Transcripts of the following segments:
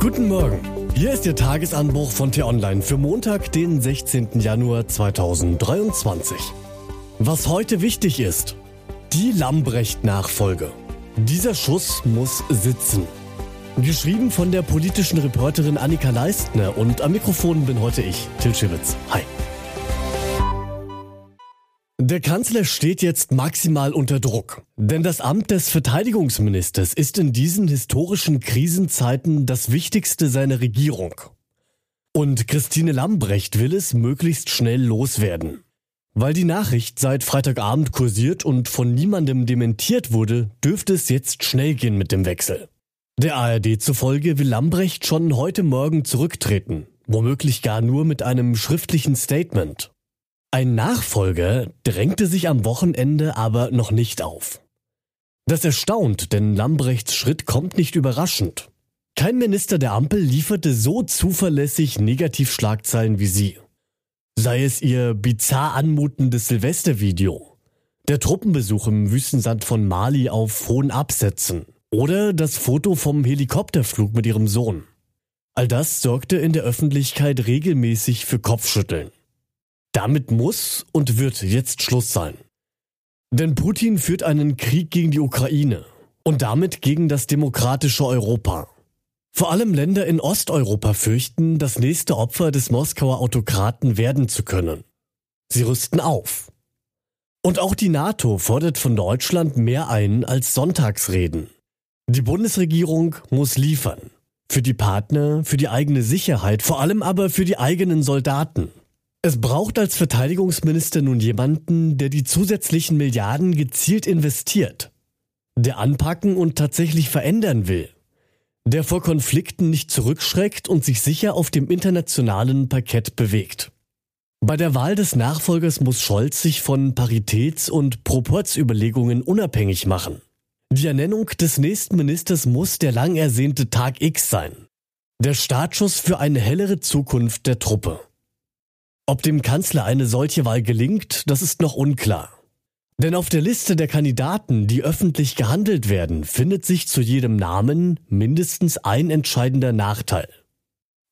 Guten Morgen. Hier ist Ihr Tagesanbruch von T-Online für Montag, den 16. Januar 2023. Was heute wichtig ist, die Lambrecht-Nachfolge. Dieser Schuss muss sitzen. Geschrieben von der politischen Reporterin Annika Leistner und am Mikrofon bin heute ich, Til Schewitz. Hi. Der Kanzler steht jetzt maximal unter Druck, denn das Amt des Verteidigungsministers ist in diesen historischen Krisenzeiten das wichtigste seiner Regierung. Und Christine Lambrecht will es möglichst schnell loswerden. Weil die Nachricht seit Freitagabend kursiert und von niemandem dementiert wurde, dürfte es jetzt schnell gehen mit dem Wechsel. Der ARD zufolge will Lambrecht schon heute Morgen zurücktreten, womöglich gar nur mit einem schriftlichen Statement. Ein Nachfolger drängte sich am Wochenende aber noch nicht auf. Das erstaunt, denn Lambrechts Schritt kommt nicht überraschend. Kein Minister der Ampel lieferte so zuverlässig Negativschlagzeilen wie sie. Sei es ihr bizarr anmutendes Silvestervideo, der Truppenbesuch im Wüstensand von Mali auf hohen Absätzen oder das Foto vom Helikopterflug mit ihrem Sohn. All das sorgte in der Öffentlichkeit regelmäßig für Kopfschütteln. Damit muss und wird jetzt Schluss sein. Denn Putin führt einen Krieg gegen die Ukraine und damit gegen das demokratische Europa. Vor allem Länder in Osteuropa fürchten, das nächste Opfer des Moskauer Autokraten werden zu können. Sie rüsten auf. Und auch die NATO fordert von Deutschland mehr ein als Sonntagsreden. Die Bundesregierung muss liefern. Für die Partner, für die eigene Sicherheit, vor allem aber für die eigenen Soldaten. Es braucht als Verteidigungsminister nun jemanden, der die zusätzlichen Milliarden gezielt investiert, der anpacken und tatsächlich verändern will, der vor Konflikten nicht zurückschreckt und sich sicher auf dem internationalen Parkett bewegt. Bei der Wahl des Nachfolgers muss Scholz sich von Paritäts- und Proporzüberlegungen unabhängig machen. Die Ernennung des nächsten Ministers muss der lang ersehnte Tag X sein. Der Startschuss für eine hellere Zukunft der Truppe. Ob dem Kanzler eine solche Wahl gelingt, das ist noch unklar. Denn auf der Liste der Kandidaten, die öffentlich gehandelt werden, findet sich zu jedem Namen mindestens ein entscheidender Nachteil.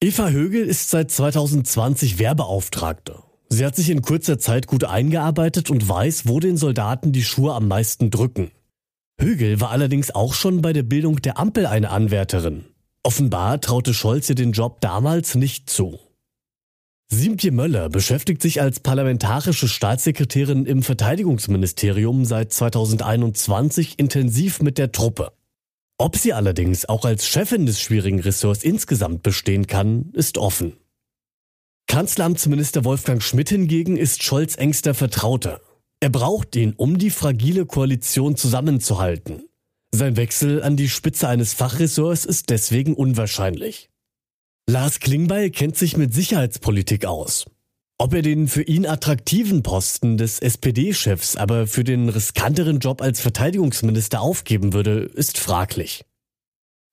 Eva Högel ist seit 2020 Werbeauftragte. Sie hat sich in kurzer Zeit gut eingearbeitet und weiß, wo den Soldaten die Schuhe am meisten drücken. Högel war allerdings auch schon bei der Bildung der Ampel eine Anwärterin. Offenbar traute Scholz ihr den Job damals nicht zu. Siemtje Möller beschäftigt sich als parlamentarische Staatssekretärin im Verteidigungsministerium seit 2021 intensiv mit der Truppe. Ob sie allerdings auch als Chefin des schwierigen Ressorts insgesamt bestehen kann, ist offen. Kanzleramtsminister Wolfgang Schmidt hingegen ist Scholz engster Vertrauter. Er braucht ihn, um die fragile Koalition zusammenzuhalten. Sein Wechsel an die Spitze eines Fachressorts ist deswegen unwahrscheinlich. Lars Klingbeil kennt sich mit Sicherheitspolitik aus. Ob er den für ihn attraktiven Posten des SPD-Chefs aber für den riskanteren Job als Verteidigungsminister aufgeben würde, ist fraglich.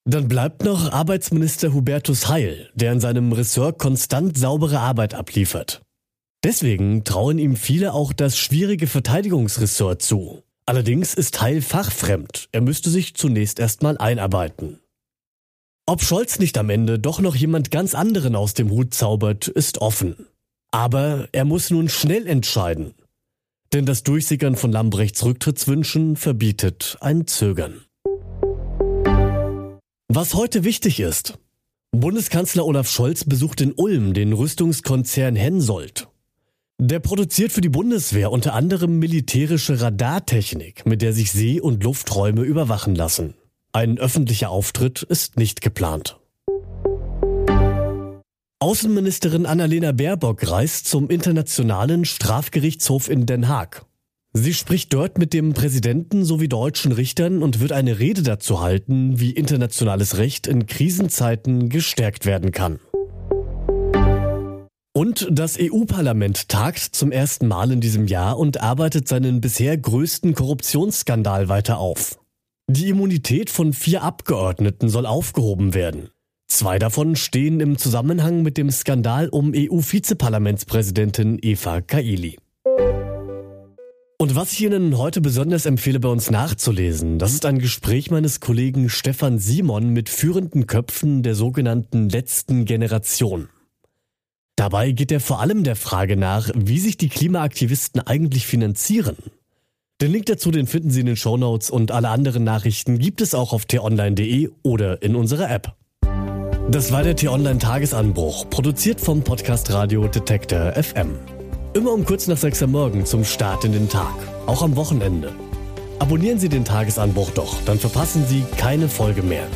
Dann bleibt noch Arbeitsminister Hubertus Heil, der in seinem Ressort konstant saubere Arbeit abliefert. Deswegen trauen ihm viele auch das schwierige Verteidigungsressort zu. Allerdings ist Heil fachfremd, er müsste sich zunächst erstmal einarbeiten. Ob Scholz nicht am Ende doch noch jemand ganz anderen aus dem Hut zaubert, ist offen. Aber er muss nun schnell entscheiden. Denn das Durchsickern von Lambrechts Rücktrittswünschen verbietet ein Zögern. Was heute wichtig ist. Bundeskanzler Olaf Scholz besucht in Ulm den Rüstungskonzern Hensoldt. Der produziert für die Bundeswehr unter anderem militärische Radartechnik, mit der sich See- und Lufträume überwachen lassen. Ein öffentlicher Auftritt ist nicht geplant. Außenministerin Annalena Baerbock reist zum Internationalen Strafgerichtshof in Den Haag. Sie spricht dort mit dem Präsidenten sowie deutschen Richtern und wird eine Rede dazu halten, wie internationales Recht in Krisenzeiten gestärkt werden kann. Und das EU-Parlament tagt zum ersten Mal in diesem Jahr und arbeitet seinen bisher größten Korruptionsskandal weiter auf. Die Immunität von vier Abgeordneten soll aufgehoben werden. Zwei davon stehen im Zusammenhang mit dem Skandal um EU-Vizeparlamentspräsidentin Eva Kaili. Und was ich Ihnen heute besonders empfehle, bei uns nachzulesen, das ist ein Gespräch meines Kollegen Stefan Simon mit führenden Köpfen der sogenannten letzten Generation. Dabei geht er vor allem der Frage nach, wie sich die Klimaaktivisten eigentlich finanzieren. Den Link dazu, den finden Sie in den Shownotes und alle anderen Nachrichten gibt es auch auf t-online.de oder in unserer App. Das war der T-Online Tagesanbruch, produziert vom Podcast Radio Detektor FM. Immer um kurz nach 6 Uhr morgen zum Start in den Tag, auch am Wochenende. Abonnieren Sie den Tagesanbruch doch, dann verpassen Sie keine Folge mehr.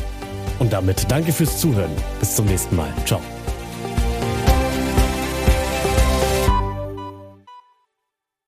Und damit danke fürs Zuhören. Bis zum nächsten Mal. Ciao.